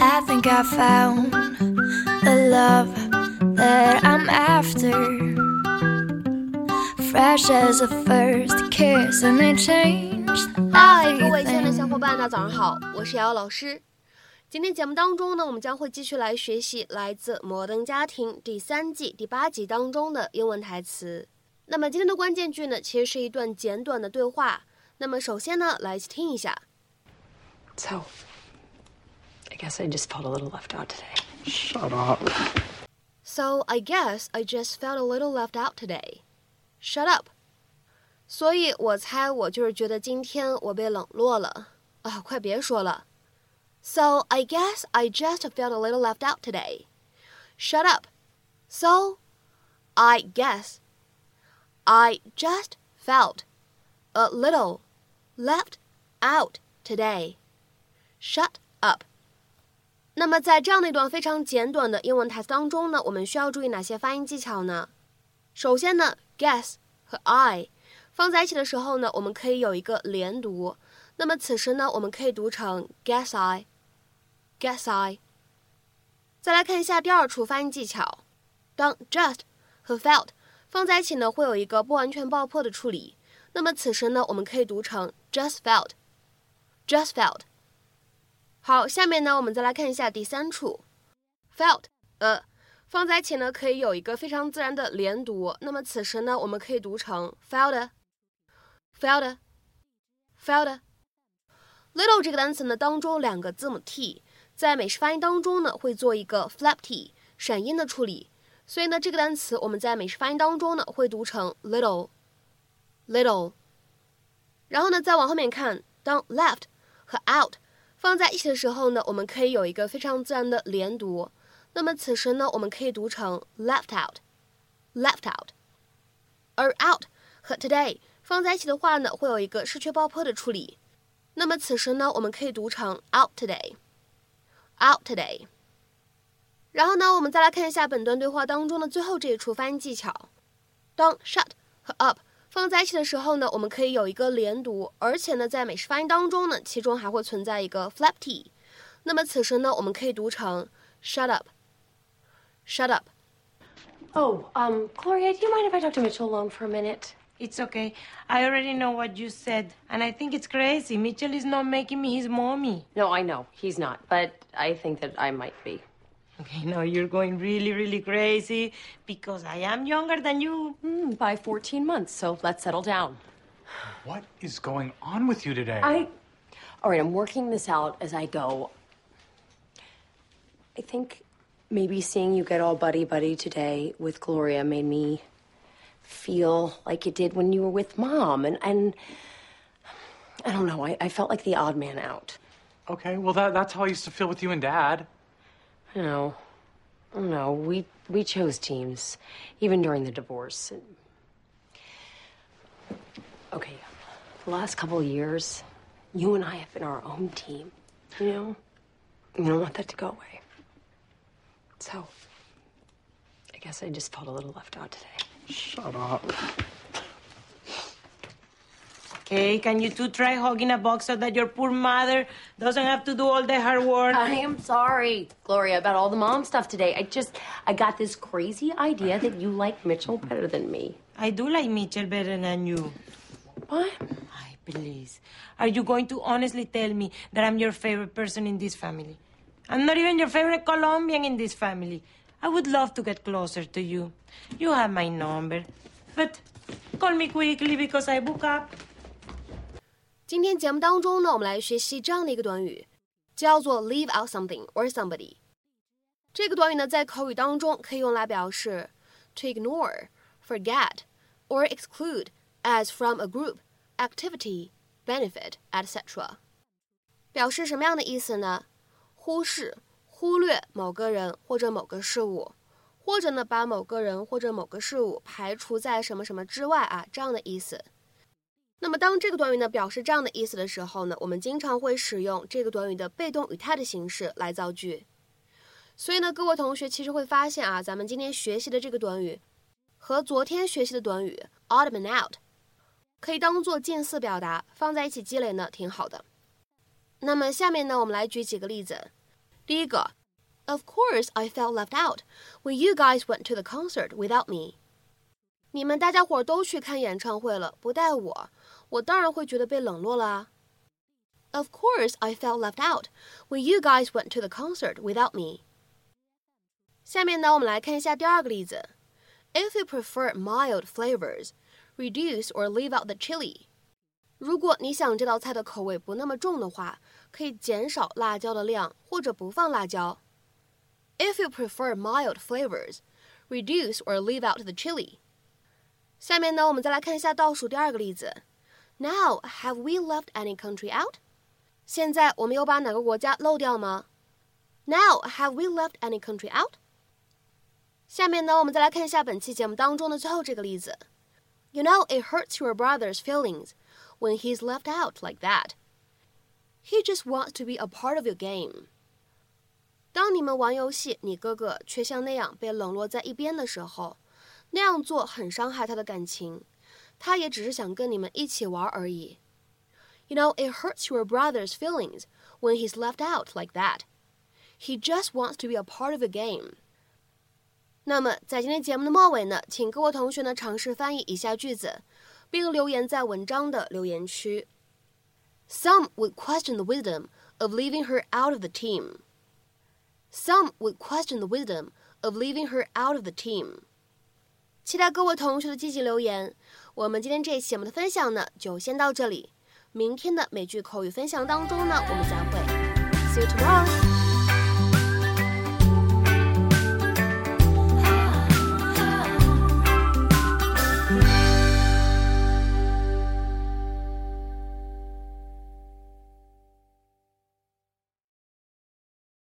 i think i found the love that i'm after fresh as a first kiss and it changed hi 各位亲爱的小伙伴大家早上好我是瑶瑶老师今天节目当中呢我们将会继续来学习来自摩登家庭第三季第八集当中的英文台词那么今天的关键句呢，其实是一段简短的对话。那么首先呢，来一起听一下。 So, I guess I just felt a little left out today. Shut up. So I guess I just felt a little left out today. Shut up. 所以我猜我就是觉得今天我被冷落了啊！快别说了。So I guess I just felt a little left out today. Shut up. So I guess I just felt a little left out today. Shut up. 那么在这样的一段非常简短的英文台词当中呢，我们需要注意哪些发音技巧呢？首先呢，guess 和 I 放在一起的时候呢，我们可以有一个连读。那么此时呢，我们可以读成 guess I，guess I。再来看一下第二处发音技巧，当 just 和 felt 放在一起呢，会有一个不完全爆破的处理。那么此时呢，我们可以读成 just felt，just felt。好，下面呢，我们再来看一下第三处，felt，呃，放在一起呢，可以有一个非常自然的连读。那么此时呢，我们可以读成 felt，felt，felt。little 这个单词呢，当中两个字母 t，在美式发音当中呢，会做一个 flap t 闪音的处理。所以呢，这个单词我们在美式发音当中呢，会读成 little，little。然后呢，再往后面看，当 left 和 out 放在一起的时候呢，我们可以有一个非常自然的连读。那么此时呢，我们可以读成 left out，left out。而 out 和 today 放在一起的话呢，会有一个失去爆破的处理。那么此时呢，我们可以读成 out today，out today。然后呢，我们再来看一下本段对话当中的最后这一处发音技巧。当 shut 和 up 放在一起的时候呢，我们可以有一个连读，而且呢，在美式发音当中呢，其中还会存在一个 flap t。那么此时呢，我们可以读成 shut up，shut up。 Oh, um, Gloria, do you mind if I talk to Mitchell alone for a minute? It's okay. I already know what you said, and I think it's crazy. Mitchell is not making me his mommy. No, I know he's not, but I think that I might be. Okay, now you're going really, really crazy because I am younger than you. Mm, by 14 months, so let's settle down. What is going on with you today? I. All right, I'm working this out as I go. I think maybe seeing you get all buddy buddy today with Gloria made me feel like it did when you were with mom. And, and I don't know, I, I felt like the odd man out. Okay, well that that's how I used to feel with you and Dad. I know. We we chose teams, even during the divorce. Okay, the last couple of years, you and I have been our own team. You know, we don't want that to go away. So, I guess I just felt a little left out today. Shut up. Okay, can you two try hugging a box so that your poor mother doesn't have to do all the hard work? I am sorry, Gloria, about all the mom stuff today. I just I got this crazy idea that you like Mitchell better than me. I do like Mitchell better than you. What? Ay, please. Are you going to honestly tell me that I'm your favorite person in this family? I'm not even your favorite Colombian in this family. I would love to get closer to you. You have my number. But call me quickly because I book up. 今天节目当中呢，我们来学习这样的一个短语，叫做 leave out something or somebody。这个短语呢，在口语当中可以用来表示 to ignore, forget, or exclude as from a group, activity, benefit, etc. 表示什么样的意思呢？忽视、忽略某个人或者某个事物，或者呢，把某个人或者某个事物排除在什么什么之外啊，这样的意思。那么，当这个短语呢表示这样的意思的时候呢，我们经常会使用这个短语的被动语态的形式来造句。所以呢，各位同学其实会发现啊，咱们今天学习的这个短语和昨天学习的短语 autumn and out 可以当做近似表达，放在一起积累呢，挺好的。那么下面呢，我们来举几个例子。第一个，Of course I felt left out when you guys went to the concert without me。你们大家伙都去看演唱会了，不带我，我当然会觉得被冷落啦。Of course I felt left out when you guys went to the concert without me。下面呢，我们来看一下第二个例子。If you prefer mild flavors, reduce or leave out the chili。如果你想这道菜的口味不那么重的话，可以减少辣椒的量，或者不放辣椒。If you prefer mild flavors, reduce or leave out the chili。下面呢，我们再来看一下倒数第二个例子。 Now, have we left any country out？现在我们有把哪个国家漏掉吗？Now, have we left any country out？下面呢，我们再来看一下本期节目当中的最后这个例子。You know, it hurts your brother's feelings when he's left out like that. He just wants to be a part of your game. 当你们玩游戏，你哥哥却像那样被冷落在一边的时候，那样做很伤害他的感情。 他也只是想跟你们一起玩而已。You know, it hurts your brother's feelings when he's left out like that. He just wants to be a part of the game. 那么，在今天节目的末尾呢，请各位同学呢尝试翻译以下句子，并留言在文章的留言区。Some would question the wisdom of leaving her out of the team. Some would question the wisdom of leaving her out of the team. 期待各位同学的积极留言。我们今天这期节目的分享呢，就先到这里。明天的美剧口语分享当中呢，我们再会。See you tomorrow.